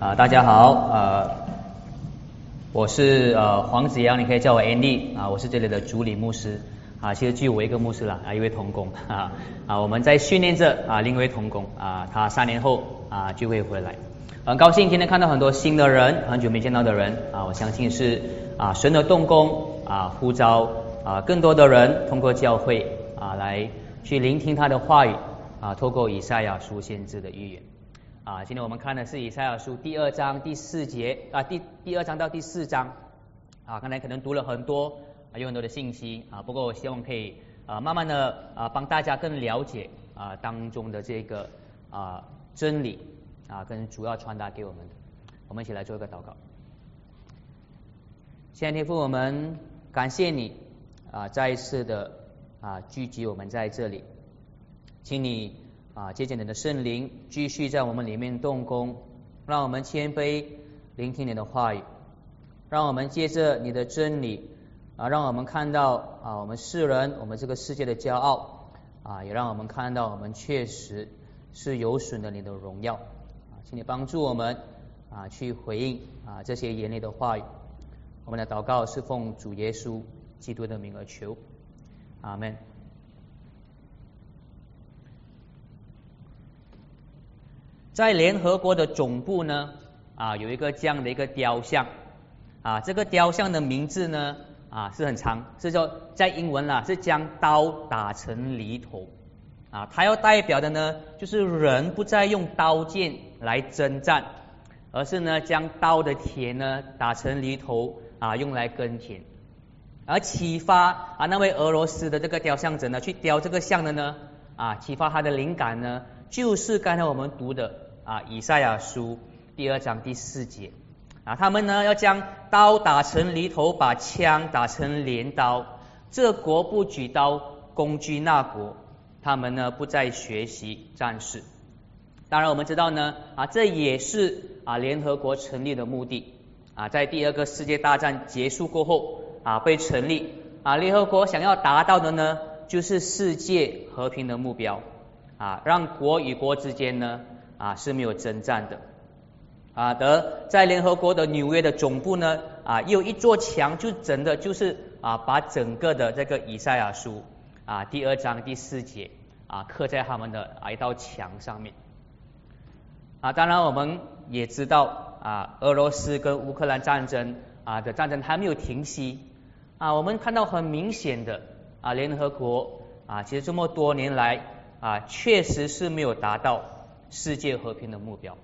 啊，大家好，呃，我是呃黄子阳，你可以叫我 Andy 啊，我是这里的主理牧师啊，其实只有我一个牧师了啊，一位童工啊啊，我们在训练着啊另一位童工啊，他三年后啊就会回来，很高兴今天看到很多新的人，很久没见到的人啊，我相信是啊神的动工啊呼召啊更多的人通过教会啊来去聆听他的话语啊，透过以赛亚书先知的预言。啊，今天我们看的是以赛亚书第二章第四节啊，第第二章到第四章啊，刚才可能读了很多啊，有很多的信息啊，不过我希望可以啊，慢慢的啊，帮大家更了解啊当中的这个啊真理啊，跟主要传达给我们的，我们一起来做一个祷告。先天父，我们感谢你啊，再一次的啊聚集我们在这里，请你。啊，借鉴你的圣灵，继续在我们里面动工，让我们谦卑聆听你的话语，让我们借着你的真理啊，让我们看到啊，我们世人，我们这个世界的骄傲啊，也让我们看到我们确实是有损的你的荣耀啊，请你帮助我们啊，去回应啊这些严厉的话语。我们的祷告是奉主耶稣基督的名而求，阿门。在联合国的总部呢，啊，有一个这样的一个雕像，啊，这个雕像的名字呢，啊，是很长，是说在英文啦，是将刀打成犁头，啊，它要代表的呢，就是人不再用刀剑来征战，而是呢，将刀的田呢打成犁头，啊，用来耕田，而启发啊那位俄罗斯的这个雕像者呢，去雕这个像的呢，啊，启发他的灵感呢，就是刚才我们读的。啊，以赛亚书第二章第四节啊，他们呢要将刀打成犁头，把枪打成镰刀。这国不举刀攻击那国，他们呢不再学习战士。当然，我们知道呢啊，这也是啊联合国成立的目的啊，在第二个世界大战结束过后啊被成立啊，联合国想要达到的呢就是世界和平的目标啊，让国与国之间呢。啊是没有征战的啊，得在联合国的纽约的总部呢啊，有一座墙，就真的就是啊，把整个的这个以赛亚书啊第二章第四节啊刻在他们的啊一道墙上面啊。当然我们也知道啊，俄罗斯跟乌克兰战争啊的战争还没有停息啊，我们看到很明显的啊，联合国啊，其实这么多年来啊，确实是没有达到。世界和平的目标，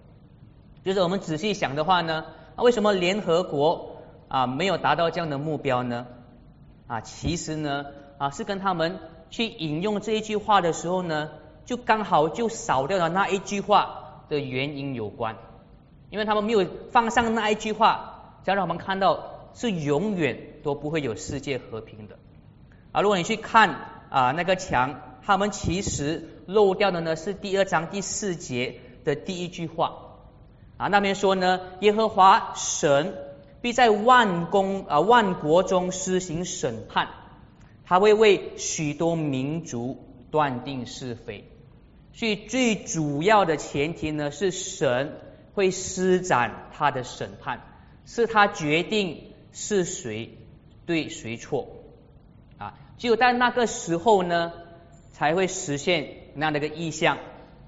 就是我们仔细想的话呢，啊，为什么联合国啊没有达到这样的目标呢？啊，其实呢啊是跟他们去引用这一句话的时候呢，就刚好就少掉了那一句话的原因有关，因为他们没有放上那一句话，才让我们看到是永远都不会有世界和平的。啊，如果你去看啊那个墙。他们其实漏掉的呢是第二章第四节的第一句话啊，那边说呢，耶和华神必在万公啊万国中施行审判，他会为许多民族断定是非。所以最主要的前提呢是神会施展他的审判，是他决定是谁对谁错啊。只有在那个时候呢。才会实现那样的一个意象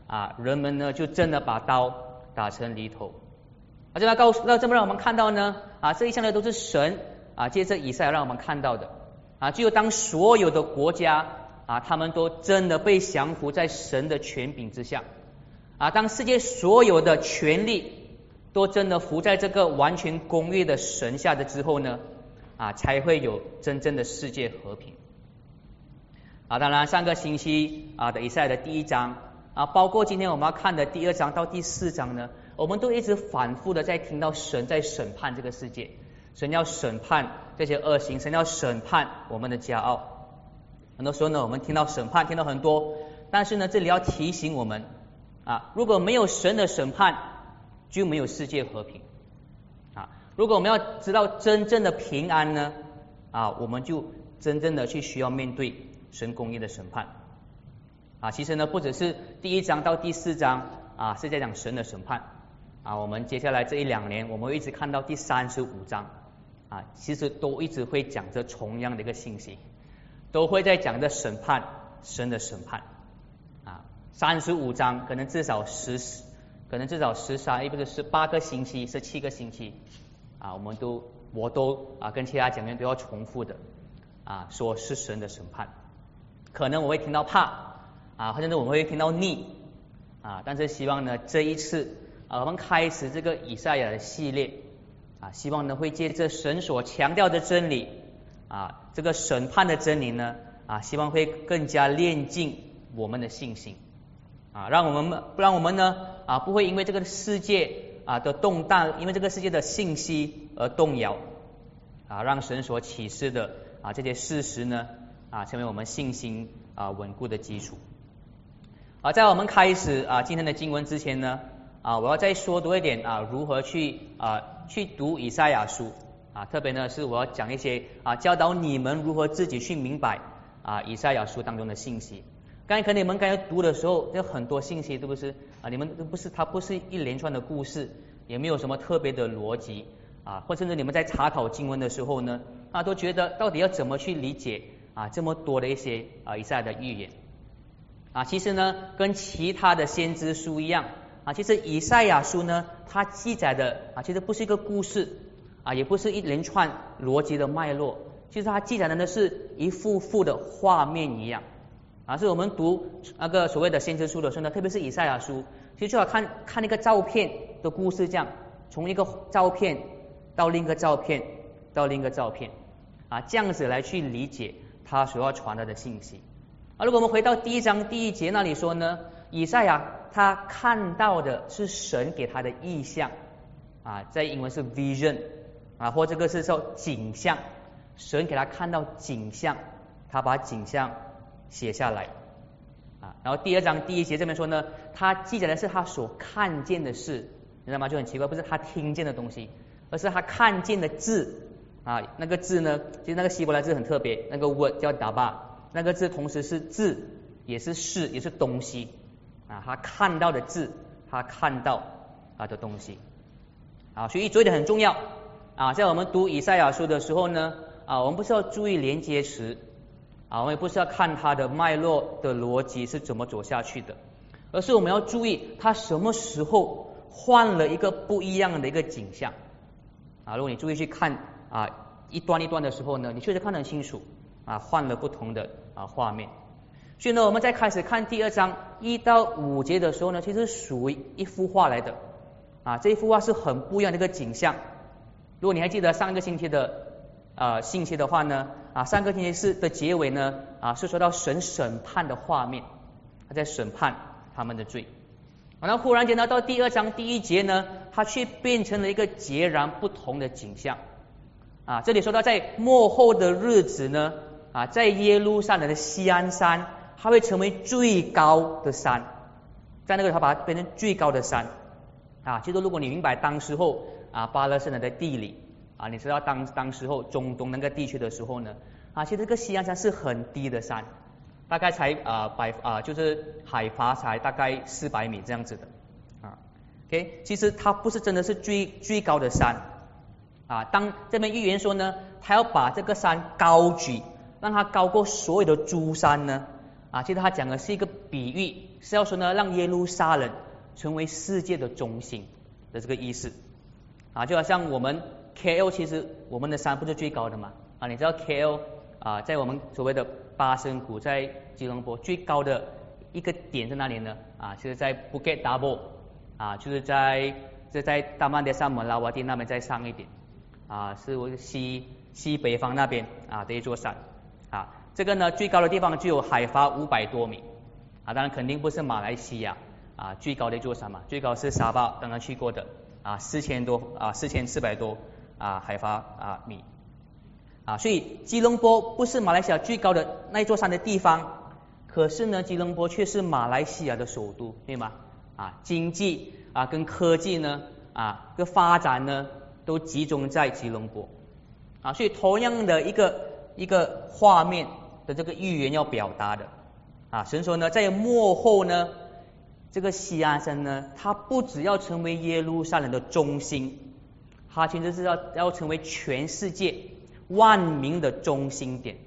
啊，人们呢就真的把刀打成犁头。啊，这要告诉，那这么让我们看到呢？啊，这一项呢都是神啊，借着以赛让我们看到的。啊，只有当所有的国家啊，他们都真的被降服在神的权柄之下。啊，当世界所有的权力都真的服在这个完全公义的神下的之后呢？啊，才会有真正的世界和平。啊，当然上个星期啊的以赛的第一章啊，包括今天我们要看的第二章到第四章呢，我们都一直反复的在听到神在审判这个世界，神要审判这些恶行，神要审判我们的骄傲。很多时候呢，我们听到审判听到很多，但是呢，这里要提醒我们啊，如果没有神的审判，就没有世界和平啊。如果我们要知道真正的平安呢啊，我们就真正的去需要面对。神公义的审判。啊，其实呢，不只是第一章到第四章啊，是在讲神的审判。啊，我们接下来这一两年，我们会一直看到第三十五章啊，其实都一直会讲着同样的一个信息，都会在讲着审判，神的审判。啊，三十五章可能至少十，可能至少十三，也不是十八个星期，十七个星期啊，我们都我都啊跟其他讲员都要重复的啊，说是神的审判，可能我会听到怕啊，或者呢我会听到腻啊，但是希望呢这一次。啊，我们开始这个以赛亚的系列啊，希望呢会借着神所强调的真理啊，这个审判的真理呢啊，希望会更加炼净我们的信心啊，让我们不让我们呢啊不会因为这个世界啊的动荡，因为这个世界的信息而动摇啊，让神所启示的啊这些事实呢啊成为我们信心啊稳固的基础。啊，在我们开始啊今天的经文之前呢。啊，我要再说多一点啊，如何去啊去读以赛亚书啊？特别呢是我要讲一些啊，教导你们如何自己去明白啊以赛亚书当中的信息。刚才可能你们刚才读的时候，有很多信息，是不是啊？你们都不是它不是一连串的故事，也没有什么特别的逻辑啊，或甚至你们在查考经文的时候呢，啊都觉得到底要怎么去理解啊这么多的一些啊以赛的预言啊？其实呢，跟其他的先知书一样。啊，其实以赛亚书呢，它记载的啊，其实不是一个故事啊，也不是一连串逻辑的脉络，其实它记载的呢是一幅幅的画面一样啊。是我们读那个所谓的先知书的时候呢，特别是以赛亚书，其实就好看看那个照片的故事这样，从一个照片到另一个照片到另一个照片啊，这样子来去理解他所要传达的信息啊。如果我们回到第一章第一节那里说呢，以赛亚。他看到的是神给他的意象啊，在英文是 vision 啊，或这个是说景象，神给他看到景象，他把景象写下来啊。然后第二章第一节这边说呢，他记载的是他所看见的事，你知道吗？就很奇怪，不是他听见的东西，而是他看见的字啊。那个字呢，其实那个希伯来字很特别，那个 word 叫 daba，那个字同时是字，也是事，也是东西。啊，他看到的字，他看到啊的东西，啊，所以这一点很重要啊。在我们读以赛亚书的时候呢，啊，我们不是要注意连接词，啊，我们也不是要看它的脉络的逻辑是怎么走下去的，而是我们要注意它什么时候换了一个不一样的一个景象。啊，如果你注意去看啊一段一段的时候呢，你确实看得很清楚啊，换了不同的啊画面。所以呢，我们在开始看第二章一到五节的时候呢，其实属于一幅画来的啊，这一幅画是很不一样的一个景象。如果你还记得上个星期的呃信息的话呢，啊上个星期四的结尾呢啊是说到神审判的画面，他在审判他们的罪。然后忽然间呢，到第二章第一节呢，它却变成了一个截然不同的景象啊。这里说到在末后的日子呢啊，在耶路撒冷的西安山。它会成为最高的山，在那个它把它变成最高的山啊。其实如果你明白当时候啊巴勒斯坦的地理啊，你知道当当时候中东那个地区的时候呢啊，其实这个西安山是很低的山，大概才啊百啊就是海拔才大概四百米这样子的啊。OK，其实它不是真的是最最高的山啊。当这边预言说呢，他要把这个山高举，让它高过所有的诸山呢。啊，其实他讲的是一个比喻，是要说呢，让耶路撒冷成为世界的中心的这个意思。啊，就好像我们 KL，其实我们的山不是最高的嘛？啊，你知道 KL 啊，在我们所谓的巴生谷，在吉隆坡最高的一个点在哪里呢？啊，就是在 Bukit Double，啊，就是在就在大曼德萨姆拉瓦蒂那边再上一点，啊，是西西北方那边啊的一座山，啊。这个呢，最高的地方就有海拔五百多米啊，当然肯定不是马来西亚啊最高的一座山嘛，最高是沙巴刚刚去过的啊四千多啊四千四百多啊海拔啊米啊，所以吉隆坡不是马来西亚最高的那一座山的地方，可是呢，吉隆坡却是马来西亚的首都，对吗？啊，经济啊跟科技呢啊跟发展呢都集中在吉隆坡啊，所以同样的一个一个画面。的这个预言要表达的啊，神说呢，在幕后呢，这个西安山呢，它不只要成为耶路撒冷的中心，它其实是要要成为全世界万民的中心点。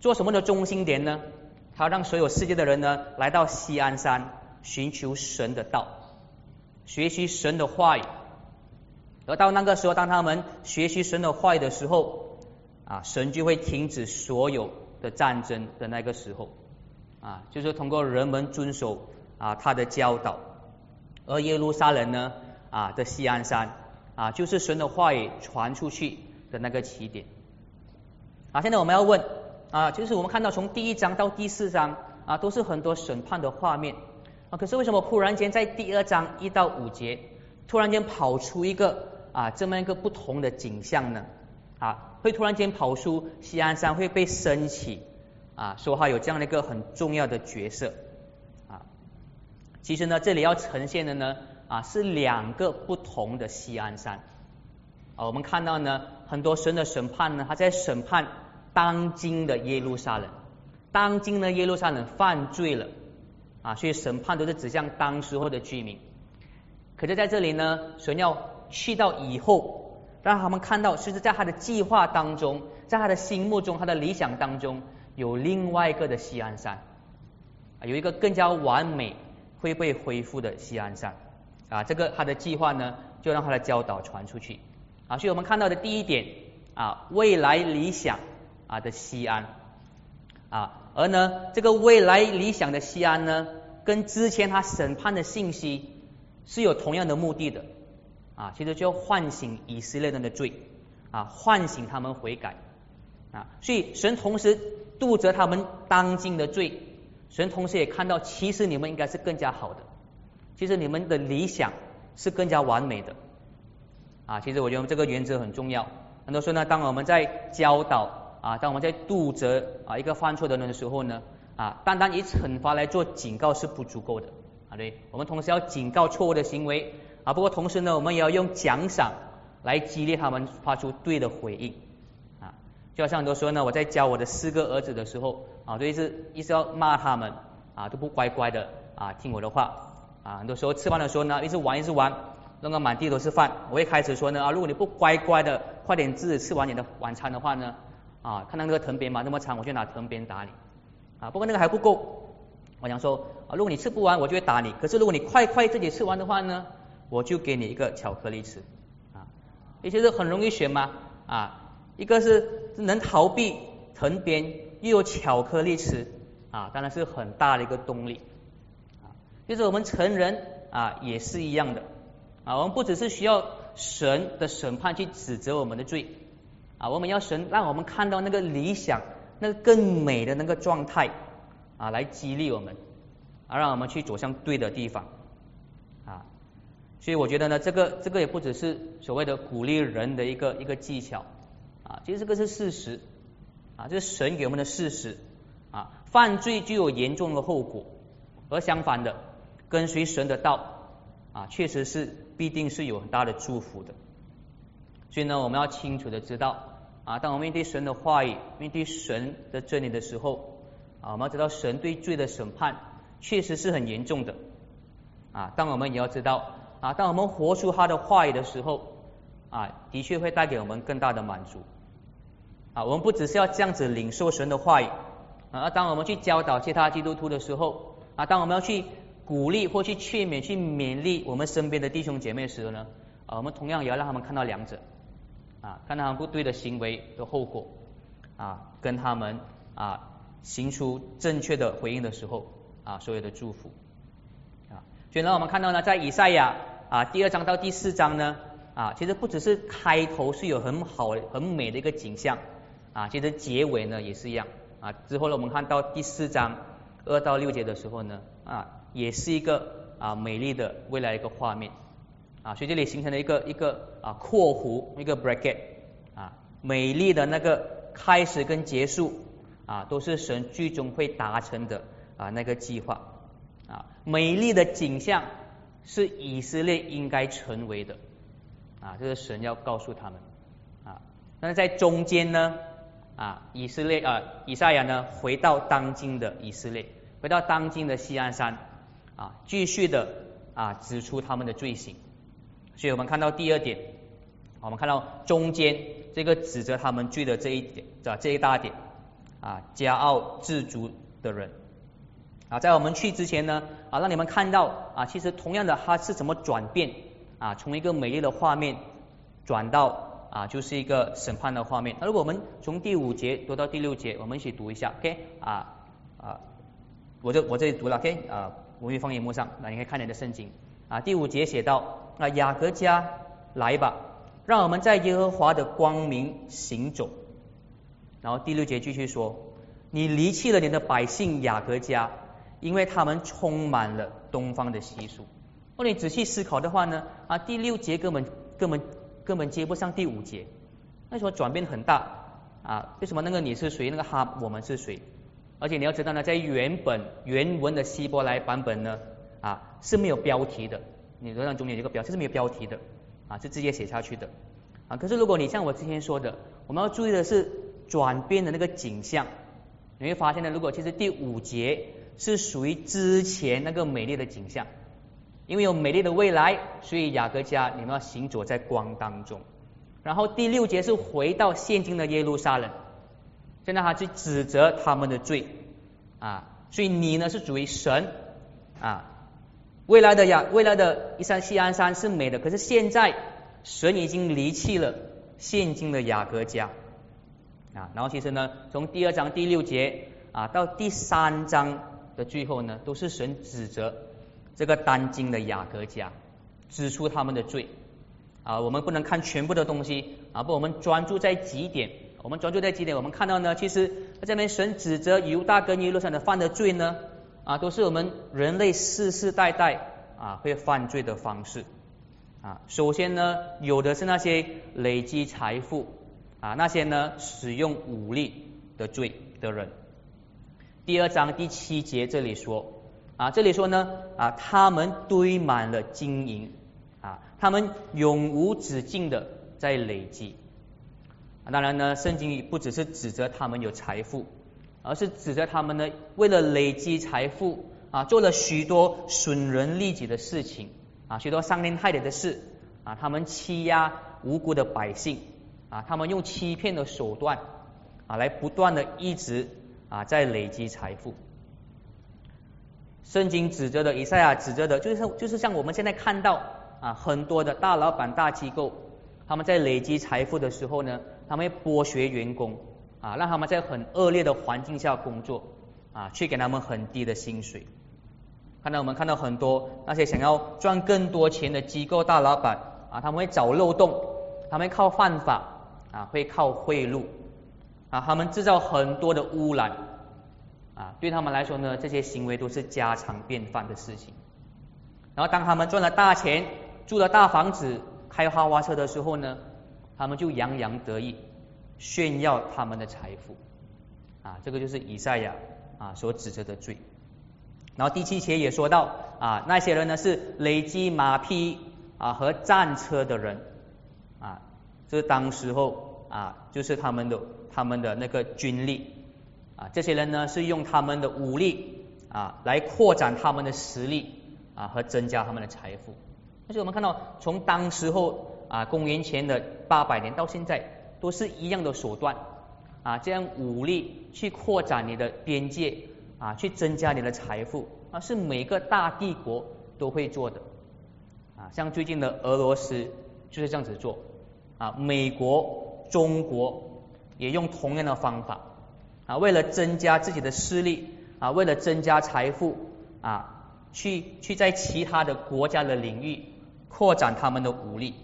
做什么的中心点呢？它让所有世界的人呢，来到西安山寻求神的道，学习神的话语。而到那个时候，当他们学习神的话语的时候，啊，神就会停止所有的战争的那个时候，啊，就是通过人们遵守啊他的教导，而耶路撒冷呢，啊的西安山，啊，就是神的话语传出去的那个起点。啊，现在我们要问，啊，就是我们看到从第一章到第四章，啊，都是很多审判的画面，啊，可是为什么忽然间在第二章一到五节，突然间跑出一个？啊，这么一个不同的景象呢，啊，会突然间跑出西安山会被升起，啊，说话有这样的一个很重要的角色，啊，其实呢，这里要呈现的呢，啊，是两个不同的西安山，啊，我们看到呢，很多神的审判呢，他在审判当今的耶路撒冷，当今的耶路撒冷犯罪了，啊，所以审判都是指向当时候的居民，可是在这里呢，神要。去到以后，让他们看到，其实在他的计划当中，在他的心目中，他的理想当中，有另外一个的西安山，有一个更加完美会被恢复的西安山，啊，这个他的计划呢，就让他的教导传出去，啊，所以我们看到的第一点，啊，未来理想啊的西安，啊，而呢，这个未来理想的西安呢，跟之前他审判的信息是有同样的目的的。啊，其实就要唤醒以色列人的罪啊，唤醒他们悔改啊，所以神同时度责他们当今的罪，神同时也看到，其实你们应该是更加好的，其实你们的理想是更加完美的啊。其实我觉得这个原则很重要。很多时候呢，当我们在教导啊，当我们在度责啊一个犯错的人的时候呢，啊，单单以惩罚来做警告是不足够的啊。对，我们同时要警告错误的行为。啊，不过同时呢，我们也要用奖赏来激励他们发出对的回应啊。就好像很多时候呢，我在教我的四个儿子的时候啊，就一直一直要骂他们啊，都不乖乖的啊听我的话啊。很多时候吃饭的时候呢，一直玩一直玩，弄个满地都是饭。我一开始说呢啊，如果你不乖乖的快点自己吃完你的晚餐的话呢啊，看到那个藤鞭嘛那么长，我就拿藤鞭打你啊。不过那个还不够，我想说啊，如果你吃不完，我就会打你。可是如果你快快自己吃完的话呢？我就给你一个巧克力吃。啊，也就是很容易选嘛啊，一个是能逃避藤鞭，又有巧克力吃。啊，当然是很大的一个动力。啊。就是我们成人啊也是一样的。啊，我们不只是需要神的审判去指责我们的罪。啊，我们要神让我们看到那个理想，那个更美的那个状态啊，来激励我们啊，让我们去走向对的地方。所以我觉得呢，这个这个也不只是所谓的鼓励人的一个一个技巧啊，其实这个是事实啊，这是神给我们的事实啊，犯罪具有严重的后果，而相反的，跟随神的道啊，确实是必定是有很大的祝福的。所以呢，我们要清楚的知道啊，当我们面对神的话语、面对神的真理的时候啊，我们要知道神对罪的审判确实是很严重的啊，但我们也要知道。啊，当我们活出他的话语的时候，啊，的确会带给我们更大的满足。啊，我们不只是要这样子领受神的话语，啊，当我们去教导其他基督徒的时候，啊，当我们要去鼓励或去劝勉、去勉励我们身边的弟兄姐妹时候呢，啊，我们同样也要让他们看到两者，啊，看到他们不对的行为的后果，啊，跟他们啊行出正确的回应的时候，啊，所有的祝福。所以呢，我们看到呢，在以赛亚啊第二章到第四章呢啊，其实不只是开头是有很好很美的一个景象啊，其实结尾呢也是一样啊。之后呢，我们看到第四章二到六节的时候呢啊，也是一个啊美丽的未来一个画面啊。所以这里形成了一个一个啊括弧一个 bracket 啊，美丽的那个开始跟结束啊，都是神最终会达成的啊那个计划。啊，美丽的景象是以色列应该成为的啊，这是神要告诉他们啊。那在中间呢啊，以色列啊，以赛亚呢回到当今的以色列，回到当今的西安山啊，继续的啊指出他们的罪行。所以我们看到第二点，我们看到中间这个指责他们罪的这一点，这这一大点啊，骄傲自足的人啊，在我们去之前呢啊，让你们看到啊，其实同样的他是怎么转变啊，从一个美丽的画面转到啊，就是一个审判的画面。那如果我们从第五节读到第六节，我们一起读一下，OK 啊啊，我这我这里读了，OK 啊，我会放荧幕上，那你可以看你的圣经啊，第五节写到。那雅各家来吧，让我们在耶和华的光明行走。然后第六节继续说：你离弃了你的百姓雅各家，因为他们充满了东方的习俗。如果你仔细思考的话呢，啊，第六节根本根本根本接不上第五节，为什么转变很大啊？为什么那个你是谁，那个哈我们是谁？而且你要知道呢，在原本原文的希伯来版本呢，啊是没有标题的。你罗上中间有个标，这是没有标题的啊，是直接写下去的啊。可是如果你像我之前说的，我们要注意的是转变的那个景象，你会发现呢，如果其实第五节是属于之前那个美丽的景象，因为有美丽的未来，所以雅各家你们要行走在光当中。然后第六节是回到现今的耶路撒冷，现在他去指责他们的罪啊，所以你呢是属于神啊。未来的雅，未来的一山西安山是美的，可是现在神已经离弃了现今的雅各家啊。然后其实呢，从第二章第六节啊到第三章的最后呢，都是神指责这个当今的雅各家，指出他们的罪啊。我们不能看全部的东西啊，不，我们专注在几点。我们专注在几点，我们看到呢，其实这边神指责犹大跟耶路撒冷犯的罪呢。啊，都是我们人类世世代代啊会犯罪的方式啊。首先呢，有的是那些累积财富啊，那些呢使用武力的罪的人。第二章第七节这里说啊，这里说呢啊，他们堆满了金银啊，他们永无止境的在累积。当然呢，圣经不只是指责他们有财富。而是指责他们呢，为了累积财富啊，做了许多损人利己的事情啊，许多伤天害理的事啊，他们欺压无辜的百姓啊，他们用欺骗的手段啊，来不断的一直啊在累积财富。圣经指责的，以赛亚指责的，就是就是像我们现在看到啊，很多的大老板、大机构，他们在累积财富的时候呢，他们会剥削员工。啊，让他们在很恶劣的环境下工作，啊，去给他们很低的薪水。看到我们看到很多那些想要赚更多钱的机构大老板，啊，他们会找漏洞，他们靠犯法，啊，会靠贿赂，啊，他们制造很多的污染，啊，对他们来说呢，这些行为都是家常便饭的事情。然后当他们赚了大钱，住了大房子，开豪华车的时候呢，他们就洋洋得意。炫耀他们的财富啊，这个就是以赛亚啊所指责的罪。然后第七节也说到啊，那些人呢是累积马匹啊和战车的人啊，这当时候啊就是他们的他们的那个军力啊，这些人呢是用他们的武力啊来扩展他们的实力啊和增加他们的财富。而且我们看到从当时候啊公元前的八百年到现在。都是一样的手段啊，这样武力去扩展你的边界啊，去增加你的财富啊，是每个大帝国都会做的啊。像最近的俄罗斯就是这样子做啊，美国、中国也用同样的方法啊，为了增加自己的势力啊，为了增加财富啊，去去在其他的国家的领域扩展他们的武力。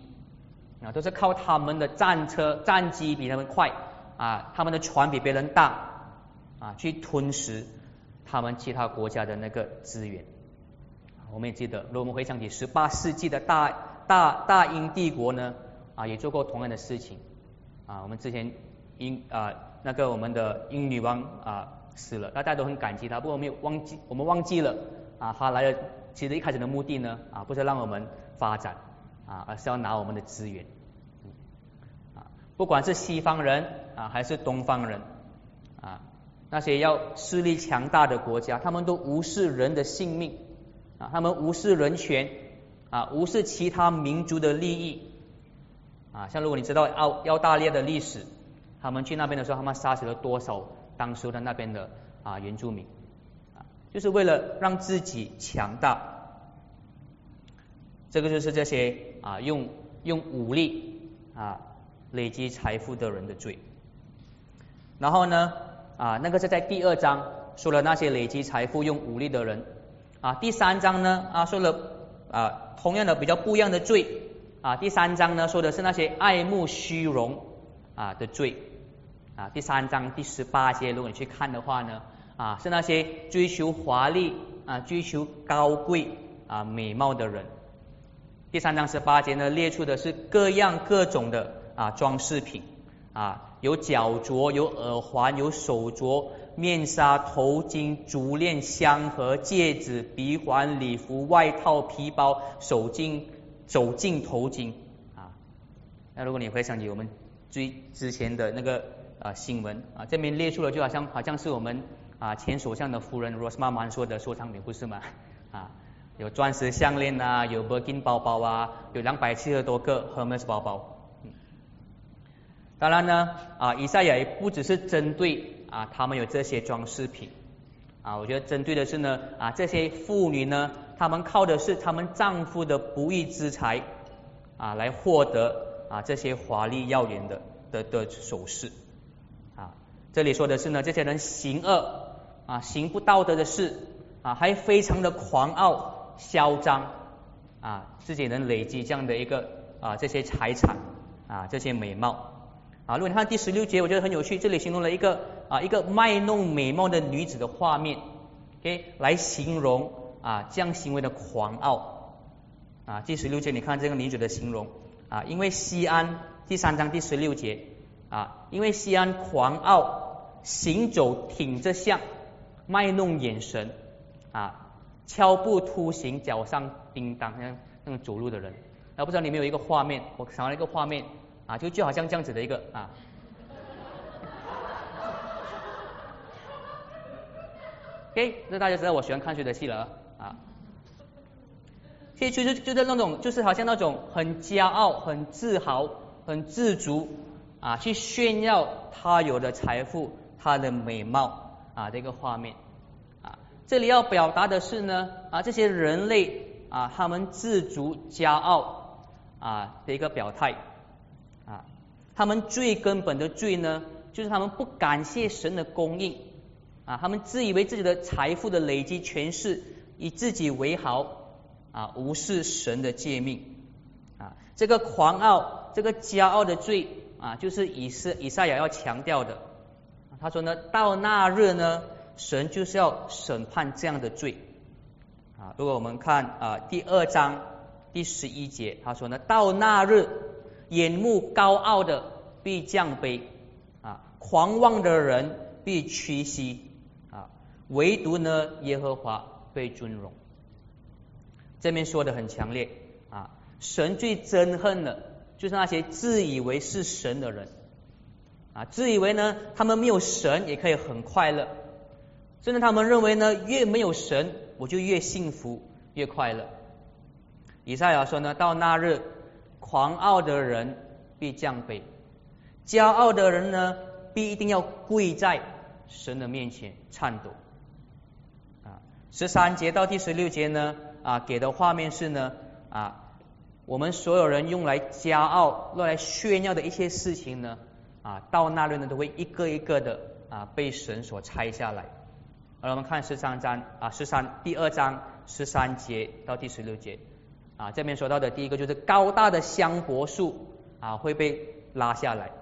啊，都是靠他们的战车、战机比他们快啊，他们的船比别人大啊，去吞食他们其他国家的那个资源。我们也记得，如果我们回想起十八世纪的大大大英帝国呢，啊，也做过同样的事情啊。我们之前英啊那个我们的英女王啊死了，大家都很感激她，不过我们忘记我们忘记了啊，她来的其实一开始的目的呢啊，不是让我们发展。啊，而是要拿我们的资源，啊，不管是西方人啊，还是东方人啊，那些要势力强大的国家，他们都无视人的性命啊，他们无视人权啊，无视其他民族的利益啊。像如果你知道澳澳大利亚的历史，他们去那边的时候，他们杀死了多少当时的那边的啊原住民啊，就是为了让自己强大。这个就是这些啊用用武力啊累积财富的人的罪。然后呢啊那个是在第二章说了那些累积财富用武力的人啊，第三章呢啊说了啊同样的比较不一样的罪啊，第三章呢说的是那些爱慕虚荣啊的罪啊，第三章第十八节如果你去看的话呢啊是那些追求华丽啊追求高贵啊美貌的人。第三章十八节呢，列出的是各样各种的啊装饰品啊，有脚镯、有耳环、有手镯、面纱、头巾、足链、香盒、戒指、鼻环、礼服、外套、皮包、手巾、手镜、头巾啊。那如果你回想起我们最之前的那个啊新闻啊，这边列出了就好像好像是我们啊前首相的夫人 Rosmah 说的收藏品，不是吗？啊。有钻石项链啊，有 Birkin 包包啊，有两百七十多个 Hermes 包包。当然呢，啊，以赛亚也不只是针对啊他们有这些装饰品啊，我觉得针对的是呢啊这些妇女呢，她们靠的是她们丈夫的不义之财啊来获得啊这些华丽耀眼的的的首饰啊。这里说的是呢，这些人行恶啊，行不道德的事啊，还非常的狂傲。嚣张啊，自己能累积这样的一个啊这些财产啊这些美貌啊。如果你看第十六节，我觉得很有趣，这里形容了一个啊一个卖弄美貌的女子的画面，OK 来形容啊这样行为的狂傲啊。第十六节你看这个女子的形容啊，因为西安第三章第十六节啊，因为西安狂傲，行走挺着像，卖弄眼神啊。敲步突行，脚上叮当，像那种走路的人。啊，不知道你们有一个画面，我想到一个画面啊，就就好像这样子的一个啊。OK，那大家知道我喜欢看谁的戏了啊？其实就是就是那种，就是好像那种很骄傲、很自豪、很自足啊，去炫耀他有的财富、他的美貌啊的一个画面啊。这里要表达的是呢啊，这些人类啊，他们自足骄傲啊的一个表态啊，他们最根本的罪呢，就是他们不感谢神的供应啊，他们自以为自己的财富的累积全是以自己为豪啊，无视神的诫命啊，这个狂傲、这个骄傲的罪啊，就是以是以赛亚要强调的。他说呢，到那日呢。神就是要审判这样的罪啊！如果我们看啊第二章第十一节，他说呢，到那日，眼目高傲的必降卑啊，狂妄的人必屈膝啊，唯独呢耶和华被尊荣。这边说的很强烈啊，神最憎恨的就是那些自以为是神的人啊，自以为呢他们没有神也可以很快乐。甚至他们认为呢，越没有神，我就越幸福、越快乐。以赛亚说呢，到那日，狂傲的人必降卑，骄傲的人呢，必一定要跪在神的面前颤抖。十三节到第十六节呢，啊，给的画面是呢，啊，我们所有人用来骄傲、用来炫耀的一些事情呢，啊，到那里呢，都会一个一个的啊，被神所拆下来。而我们看十三章啊，十三第二章十三节到第十六节。啊，这边说到的第一个就是高大的香柏树啊会被拉下来。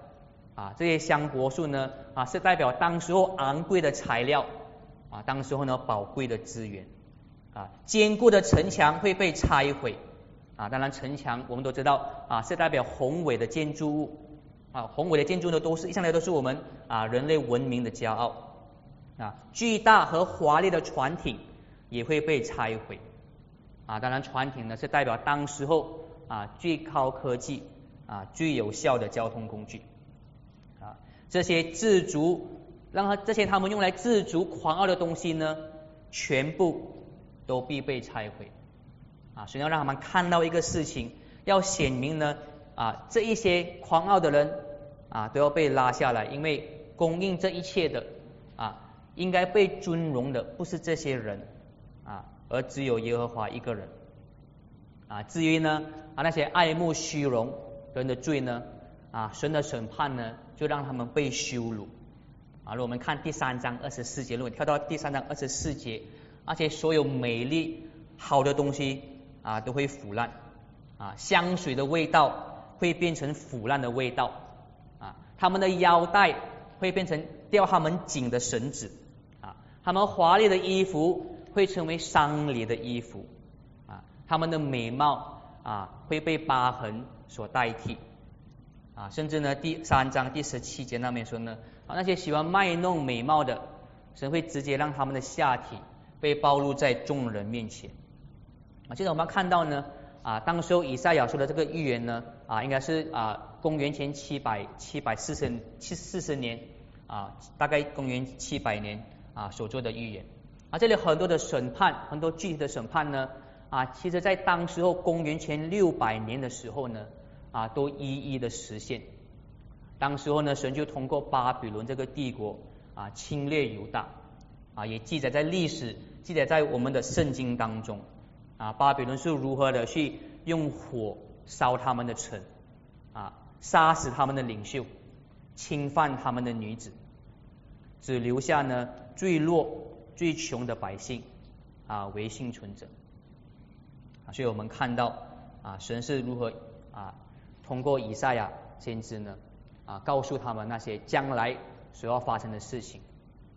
啊，这些香柏树呢啊是代表当时候昂贵的材料。啊，当时候呢宝贵的资源啊，坚固的城墙会被拆毁啊，当然城墙我们都知道啊是代表宏伟的建筑物啊，宏伟的建筑呢都是一向来都是我们啊人类文明的骄傲。啊，巨大和华丽的船艇也会被拆毁啊！当然，船艇呢是代表当时候啊最高科技啊最有效的交通工具啊。这些自足，让他这些他们用来自足狂傲的东西呢，全部都必被拆毁。啊，神要让他们看到一个事情，要显明呢，啊，这一些狂傲的人啊，都要被拉下来，因为供应这一切的啊，应该被尊荣的不是这些人啊，而只有耶和华一个人。啊，至于呢，啊那些爱慕虚荣人的罪呢，啊，神的审判呢，就让他们被羞辱。啊，如果我们看第三章二十四节，如果跳到第三章二十四节，而且所有美丽好的东西啊都会腐烂，啊，香水的味道会变成腐烂的味道，啊，他们的腰带会变成吊他们颈的绳子，啊，他们华丽的衣服会成为丧礼的衣服，啊，他们的美貌啊会被疤痕所代替，啊，甚至呢第三章第十七节那边说呢。那些喜欢卖弄美貌的，神会直接让他们的下体被暴露在众人面前。啊，现在我们看到呢，啊，当时候以赛亚说的这个预言呢，啊，应该是啊，公元前七百七百四十七四十年，啊，大概公元七百年啊所做的预言。啊，这里很多的审判，很多具体的审判呢，啊，其实在当时候公元前六百年的时候呢，啊，都一一的实现。当时候呢，神就通过巴比伦这个帝国啊侵略犹大啊，也记载在历史，记载在我们的圣经当中啊。巴比伦是如何的去用火烧他们的城啊，杀死他们的领袖，侵犯他们的女子，只留下呢最弱最穷的百姓啊为幸存者。所以我们看到啊，神是如何啊通过以赛亚先知呢？啊，告诉他们那些将来所要发生的事情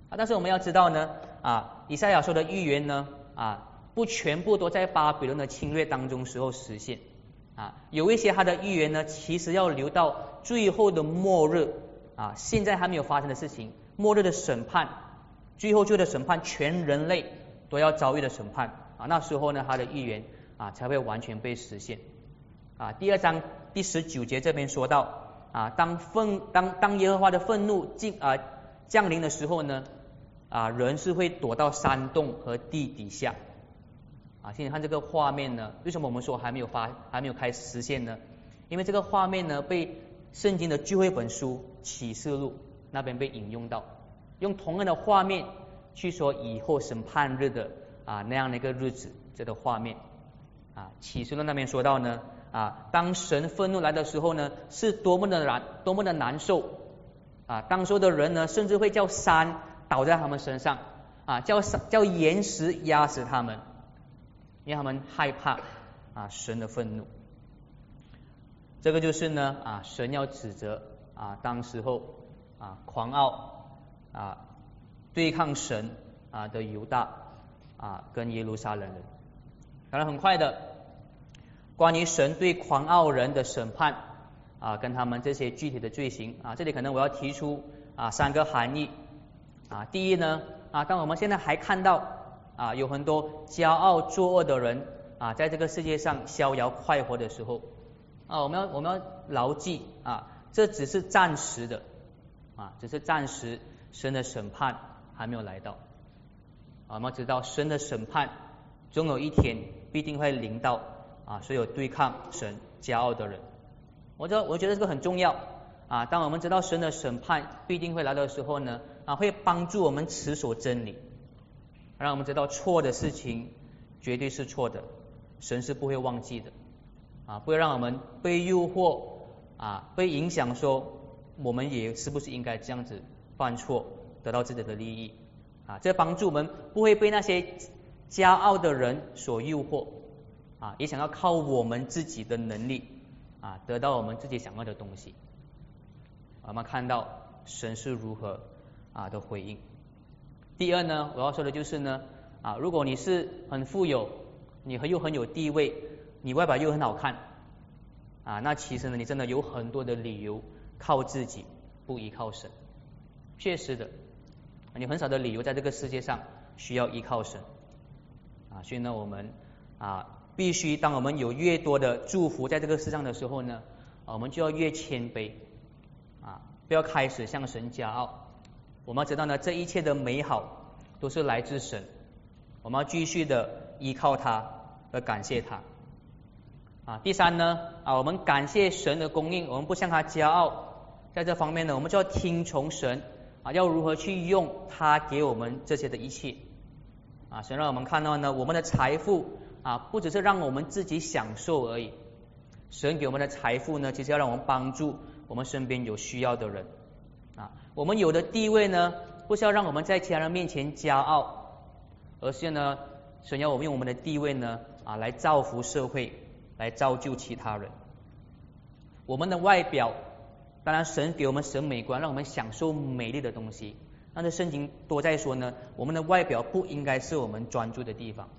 啊！但是我们要知道呢，啊，以赛亚说的预言呢，啊，不全部都在巴比伦的侵略当中时候实现啊，有一些他的预言呢，其实要留到最后的末日啊，现在还没有发生的事情，末日的审判，最后就的审判，全人类都要遭遇的审判啊，那时候呢，他的预言啊才会完全被实现啊。第二章第十九节这边说到。啊，当愤当当耶和华的愤怒进啊降临的时候呢，啊人是会躲到山洞和地底下。啊，现在看这个画面呢，为什么我们说还没有发还没有开始实现呢？因为这个画面呢被圣经的聚会本书启示录那边被引用到，用同样的画面去说以后审判日的啊那样的一个日子这个画面。啊，启示录那边说到呢。啊，当神愤怒来的时候呢，是多么的难，多么的难受啊！当时候的人呢，甚至会叫山倒在他们身上啊，叫山叫岩石压死他们，因为他们害怕啊神的愤怒。这个就是呢啊，神要指责啊，当时候啊狂傲啊对抗神啊的犹大啊跟耶路撒冷人，当然很快的。关于神对狂傲人的审判啊，跟他们这些具体的罪行啊，这里可能我要提出啊三个含义啊。第一呢啊，当我们现在还看到啊有很多骄傲作恶的人啊，在这个世界上逍遥快活的时候啊，我们要我们要牢记啊，这只是暂时的啊，只是暂时，神的审判还没有来到啊。我们知道神的审判总有一天必定会临到。啊，所有对抗神骄傲的人，我这我觉得这个很重要啊。当我们知道神的审判必定会来的时候呢，啊，会帮助我们持守真理，让我们知道错的事情绝对是错的，神是不会忘记的啊，不会让我们被诱惑啊，被影响说我们也是不是应该这样子犯错，得到自己的利益啊，这帮助我们不会被那些骄傲的人所诱惑。啊，也想要靠我们自己的能力啊，得到我们自己想要的东西。我们看到神是如何啊的回应。第二呢，我要说的就是呢啊，如果你是很富有，你很又很有地位，你外表又很好看啊，那其实呢，你真的有很多的理由靠自己，不依靠神。确实的，你很少的理由在这个世界上需要依靠神啊，所以呢，我们啊。必须，当我们有越多的祝福在这个世上的时候呢，我们就要越谦卑啊，不要开始向神骄傲。我们要知道呢，这一切的美好都是来自神。我们要继续的依靠他，而感谢他。啊，第三呢，啊，我们感谢神的供应，我们不向他骄傲，在这方面呢，我们就要听从神，啊，要如何去用他给我们这些的一切。啊，神让我们看到呢，我们的财富啊，不只是让我们自己享受而已，神给我们的财富呢，其实要让我们帮助我们身边有需要的人。啊，我们有的地位呢，不是要让我们在其他人面前骄傲，而是呢，神要我们用我们的地位呢，啊，来造福社会。来造就其他人。我们的外表，当然神给我们审美观，让我们享受美丽的东西。但是圣经多在说呢，我们的外表不应该是我们专注的地方。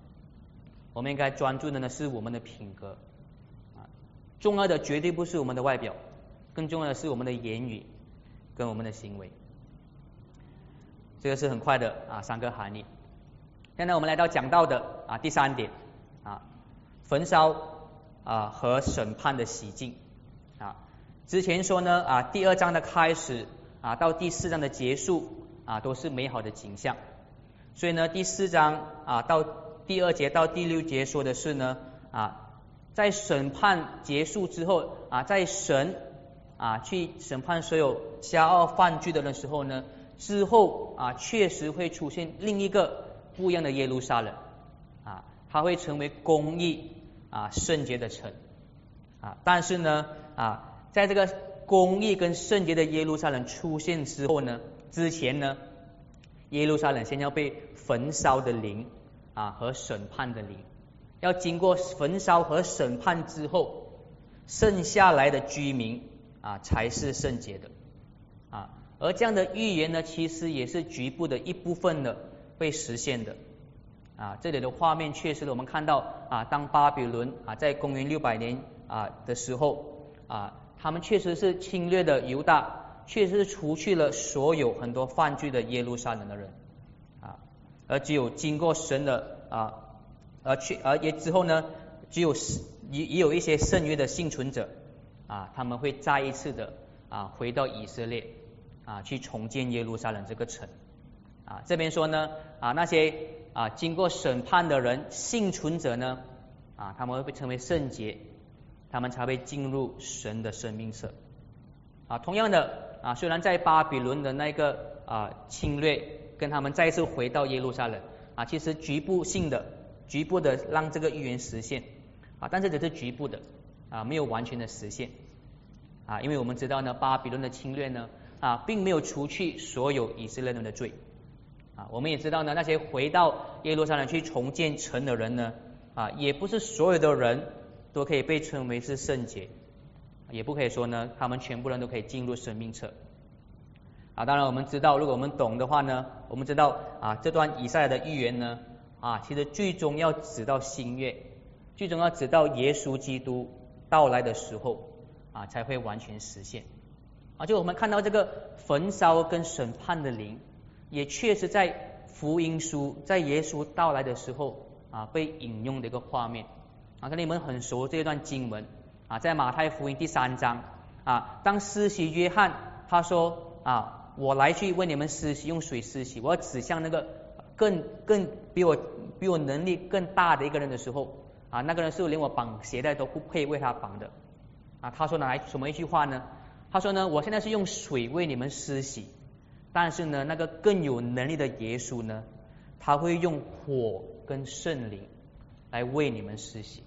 我们应该专注的呢是我们的品格。啊，重要的绝对不是我们的外表，更重要的是我们的言语跟我们的行为。这个是很快的啊三个含义。现在我们来到讲到的啊第三点啊焚烧。啊，和审判的洗净啊，之前说呢啊，第二章的开始啊，到第四章的结束啊，都是美好的景象。所以呢，第四章啊，到第二节到第六节说的是呢啊，在审判结束之后啊，在神啊去审判所有骄傲犯罪的的时候呢，之后啊，确实会出现另一个不一样的耶路撒冷啊，它会成为公义。啊，圣洁的城啊，但是呢啊，在这个公义跟圣洁的耶路撒冷出现之后呢，之前呢，耶路撒冷先要被焚烧的灵啊和审判的灵，要经过焚烧和审判之后，剩下来的居民啊才是圣洁的啊，而这样的预言呢，其实也是局部的一部分的被实现的。啊，这里的画面确实，我们看到啊，当巴比伦啊在公元六百年啊的时候啊，他们确实是侵略的犹大，确实是除去了所有很多犯罪的耶路撒冷的人，而只有经过神的啊，而去而也之后呢，只有也也有一些剩余的幸存者啊，他们会再一次的啊回到以色列啊去重建耶路撒冷这个城啊，这边说呢啊那些。啊，经过审判的人，幸存者呢，啊，他们会被称为圣洁，他们才会进入神的生命色。啊，同样的，啊，虽然在巴比伦的那个啊侵略，跟他们再次回到耶路撒冷，啊，其实局部性的、局部的让这个预言实现，啊，但是只是局部的，啊，没有完全的实现，啊，因为我们知道呢，巴比伦的侵略呢，啊，并没有除去所有以色列人的罪。啊，我们也知道呢，那些回到耶路撒冷去重建城的人呢，啊，也不是所有的人都可以被称为是圣洁，也不可以说呢，他们全部人都可以进入生命册。啊，当然我们知道，如果我们懂的话呢，我们知道啊，这段以赛的预言呢，啊，其实最终要指到新月，最终要指到耶稣基督到来的时候啊，才会完全实现。啊，就我们看到这个焚烧跟审判的灵。也确实在福音书在耶稣到来的时候啊被引用的一个画面啊，跟你们很熟这一段经文啊，在马太福音第三章啊，当施洗约翰他说啊，我来去为你们施洗，用水施洗，我要指向那个更更比我比我能力更大的一个人的时候啊，那个人是连我绑鞋带都不配为他绑的啊，他说哪来什么一句话呢？他说呢，我现在是用水为你们施洗。但是呢，那个更有能力的耶稣呢，他会用火跟圣灵来为你们施洗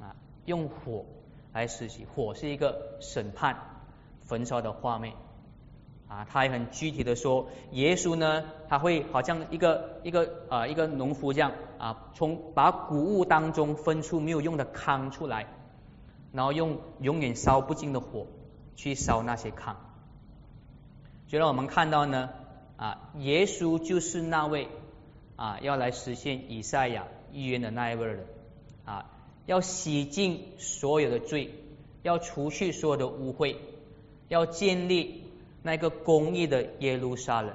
啊，用火来施洗，火是一个审判焚烧的画面啊，他也很具体的说，耶稣呢，他会好像一个一个啊一个农夫这样啊，从把谷物当中分出没有用的糠出来，然后用永远烧不尽的火去烧那些糠。就让我们看到呢，啊，耶稣就是那位啊，要来实现以赛亚预言的那一位人啊，要洗净所有的罪，要除去所有的污秽，要建立那个公义的耶路撒冷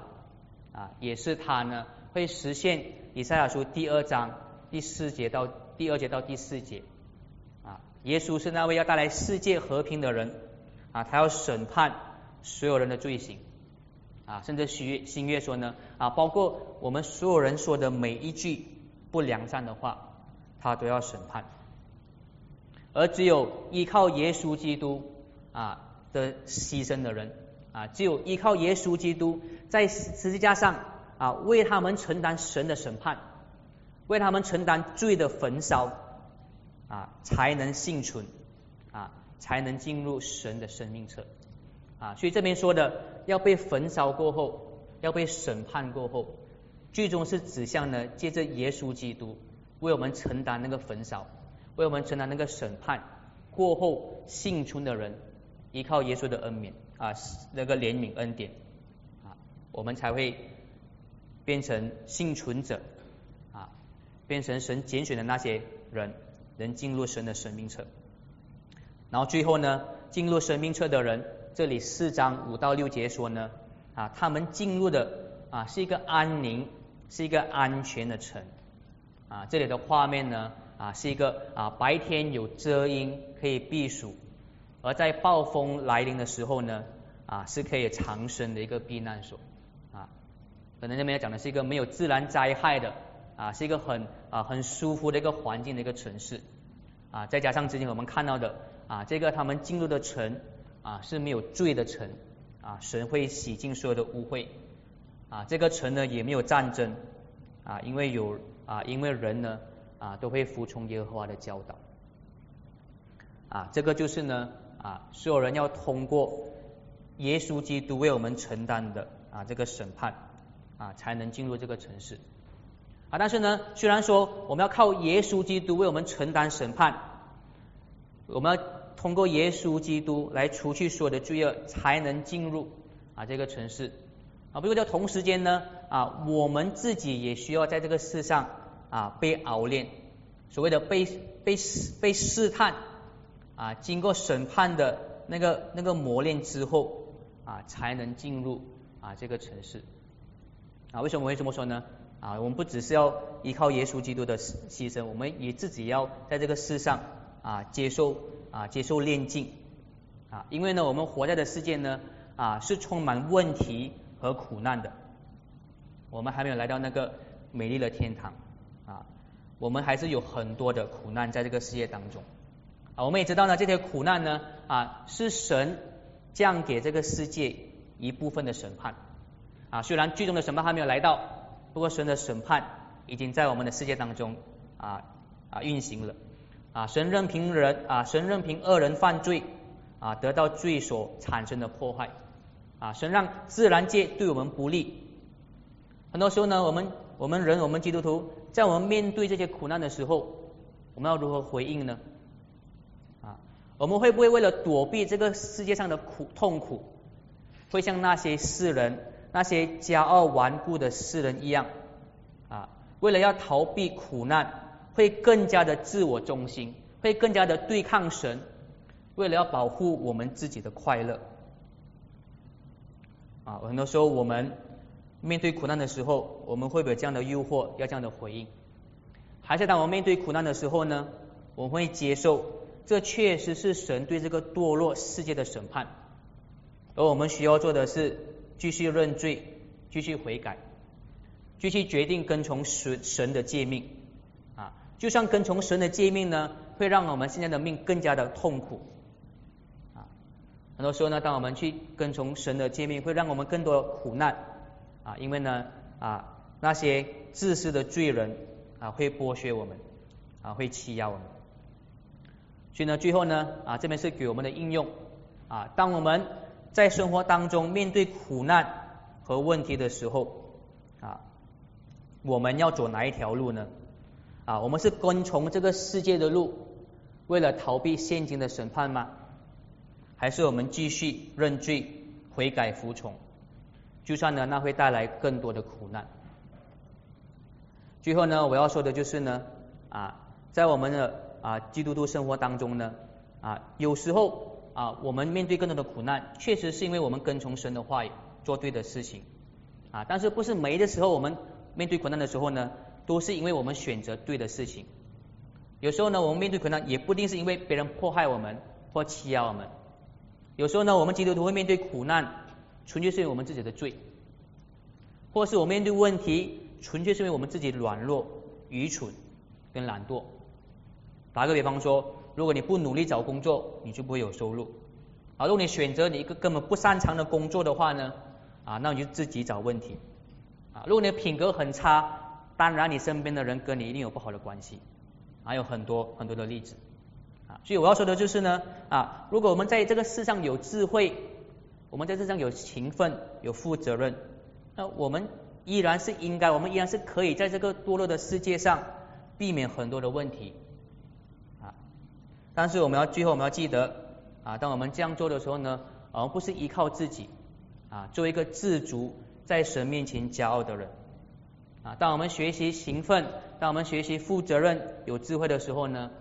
啊，也是他呢，会实现以赛亚书第二章第四节到第二节到第四节啊，耶稣是那位要带来世界和平的人啊，他要审判所有人的罪行。啊，甚至许新月说呢，啊，包括我们所有人说的每一句不良善的话，他都要审判。而只有依靠耶稣基督啊的牺牲的人啊，只有依靠耶稣基督在十字架上啊为他们承担神的审判，为他们承担罪的焚烧啊，才能幸存啊，才能进入神的生命册啊。所以这边说的要被焚烧过后，要被审判过后，最终是指向呢，借着耶稣基督为我们承担那个焚烧。为我们承担那个审判过后幸存的人，依靠耶稣的恩免啊，那个怜悯恩典啊，我们才会变成幸存者啊，变成神拣选的那些人，能进入神的生命册。然后最后呢，进入生命册的人，这里四章五到六节说呢啊，他们进入的啊是一个安宁，是一个安全的城啊，这里的画面呢。啊，是一个啊，白天有遮阴可以避暑，而在暴风来临的时候呢，啊，是可以长生的一个避难所啊。可能这边要讲的是一个没有自然灾害的啊，是一个很啊很舒服的一个环境的一个城市啊。再加上之前我们看到的啊，这个他们进入的城啊是没有罪的城啊，神会洗净所有的污秽啊。这个城呢也没有战争啊，因为有啊，因为人呢。啊，都会服从耶和华的教导。啊，这个就是呢，啊，所有人要通过耶稣基督为我们承担的啊这个审判啊，才能进入这个城市。啊，但是呢，虽然说我们要靠耶稣基督为我们承担审判，我们要通过耶稣基督来除去所有的罪恶，才能进入啊这个城市。啊，不过在同时间呢，啊，我们自己也需要在这个世上。啊，被熬炼，所谓的被被被试探啊，经过审判的那个那个磨练之后啊，才能进入啊这个城市啊。为什么会这么说呢？啊，我们不只是要依靠耶稣基督的牺牲，我们也自己要在这个世上啊接受啊接受炼净啊。因为呢，我们活在的世界呢啊是充满问题和苦难的，我们还没有来到那个美丽的天堂啊。我们还是有很多的苦难在这个世界当中啊，我们也知道呢，这些苦难呢啊是神降给这个世界一部分的审判啊，虽然最终的审判还没有来到，不过神的审判已经在我们的世界当中啊啊运行了啊，神任凭人啊，神任凭恶人犯罪啊，得到罪所产生的破坏啊，神让自然界对我们不利，很多时候呢，我们我们人我们基督徒。在我们面对这些苦难的时候，我们要如何回应呢？我们会不会为了躲避这个世界上的苦痛苦，会像那些世人、那些骄傲顽固的世人一样啊？为了要逃避苦难，会更加的自我中心，会更加的对抗神，为了要保护我们自己的快乐啊？很多时候我们。面对苦难的时候，我们会不会有这样的诱惑，要这样的回应？还是当我们面对苦难的时候呢？我们会接受这确实是神对这个堕落世界的审判，而我们需要做的是继续认罪，继续悔改，继续决定跟从神神的诫命啊！就像跟从神的诫命呢，会让我们现在的命更加的痛苦啊！很多时候呢，当我们去跟从神的诫命，会让我们更多苦难。啊，因为呢，啊，那些自私的罪人啊，会剥削我们，啊，会欺压我们。所以呢，最后呢，啊，这边是给我们的应用啊，当我们在生活当中面对苦难和问题的时候，啊，我们要走哪一条路呢？啊，我们是跟从这个世界的路，为了逃避现今的审判吗？还是我们继续认罪、悔改、服从？就算呢，那会带来更多的苦难。最后呢，我要说的就是呢，啊，在我们的啊基督徒生活当中呢，啊，有时候啊，我们面对更多的苦难，确实是因为我们跟从神的话语，做对的事情，啊，但是不是每一个时候我们面对苦难的时候呢，都是因为我们选择对的事情。有时候呢，我们面对苦难，也不一定是因为别人迫害我们或欺压我们。有时候呢，我们基督徒会面对苦难。纯粹是因为我们自己的罪，或是我们面对问题，纯粹是因为我们自己软弱、愚蠢跟懒惰打个比方说，如果你不努力找工作，你就不会有收入。啊，如果你选择你一个根本不擅长的工作的话呢，啊，那你就自己找问题。啊，如果你的品格很差，当然你身边的人跟你一定有不好的关系。还有很多很多的例子。啊，所以我要说的就是呢，啊，如果我们在这个世上有智慧，我们在世上有勤奋、有负责任，那我们依然是应该，我们依然是可以在这个堕落的世界上避免很多的问题。但是我们要最后我们要记得啊，当我们这样做的时候呢，而不是依靠自己啊，做一个自足在神面前骄傲的人啊。当我们学习勤奋，当我们学习负责任、有智慧的时候呢，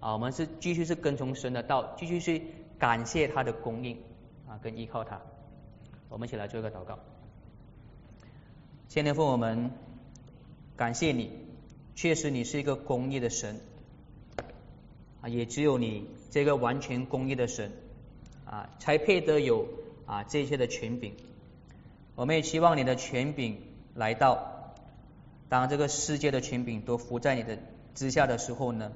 啊，我们是继续是跟从神的道，继续去感谢他的供应啊，跟依靠他。我们一起来做一个祷告。先天父，我们感谢你，确实你是一个公义的神。啊，也只有你这个完全公义的神啊，才配得有啊这些的权柄。我们也期望你的权柄来到，当这个世界的权柄都伏在你的之下的时候呢，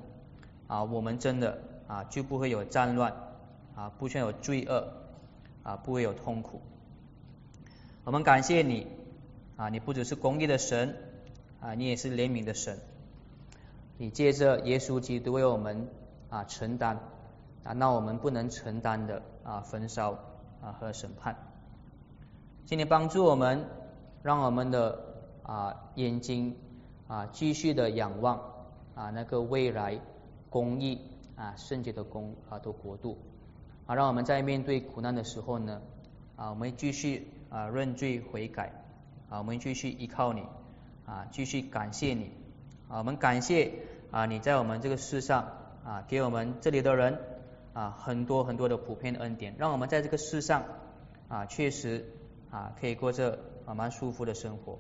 啊，我们真的啊就不会有战乱啊，不需要有罪恶啊，不会有痛苦。我们感谢你啊，你不只是公义的神啊，你也是怜悯的神。你借着耶稣基督为我们。啊，承担。啊，那我们不能承担的啊，焚烧啊和审判，请你帮助我们，让我们的啊眼睛啊继续的仰望啊那个未来公义啊圣洁的公啊的国度。啊，让我们在面对苦难的时候呢啊，我们继续啊认罪悔改。啊，我们继续依靠你啊，继续感谢你。啊，我们感谢啊你在我们这个世上。啊，给我们这里的人啊很多很多的普遍的恩典，让我们在这个世上啊确实啊可以过着啊蛮舒服的生活。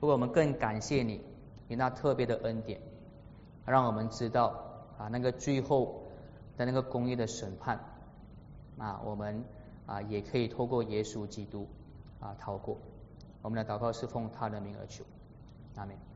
不过我们更感谢你，你那特别的恩典，让我们知道啊那个最后的那个公义的审判啊我们啊也可以透过耶稣基督啊逃过。我们的祷告是奉他的名而求，阿门。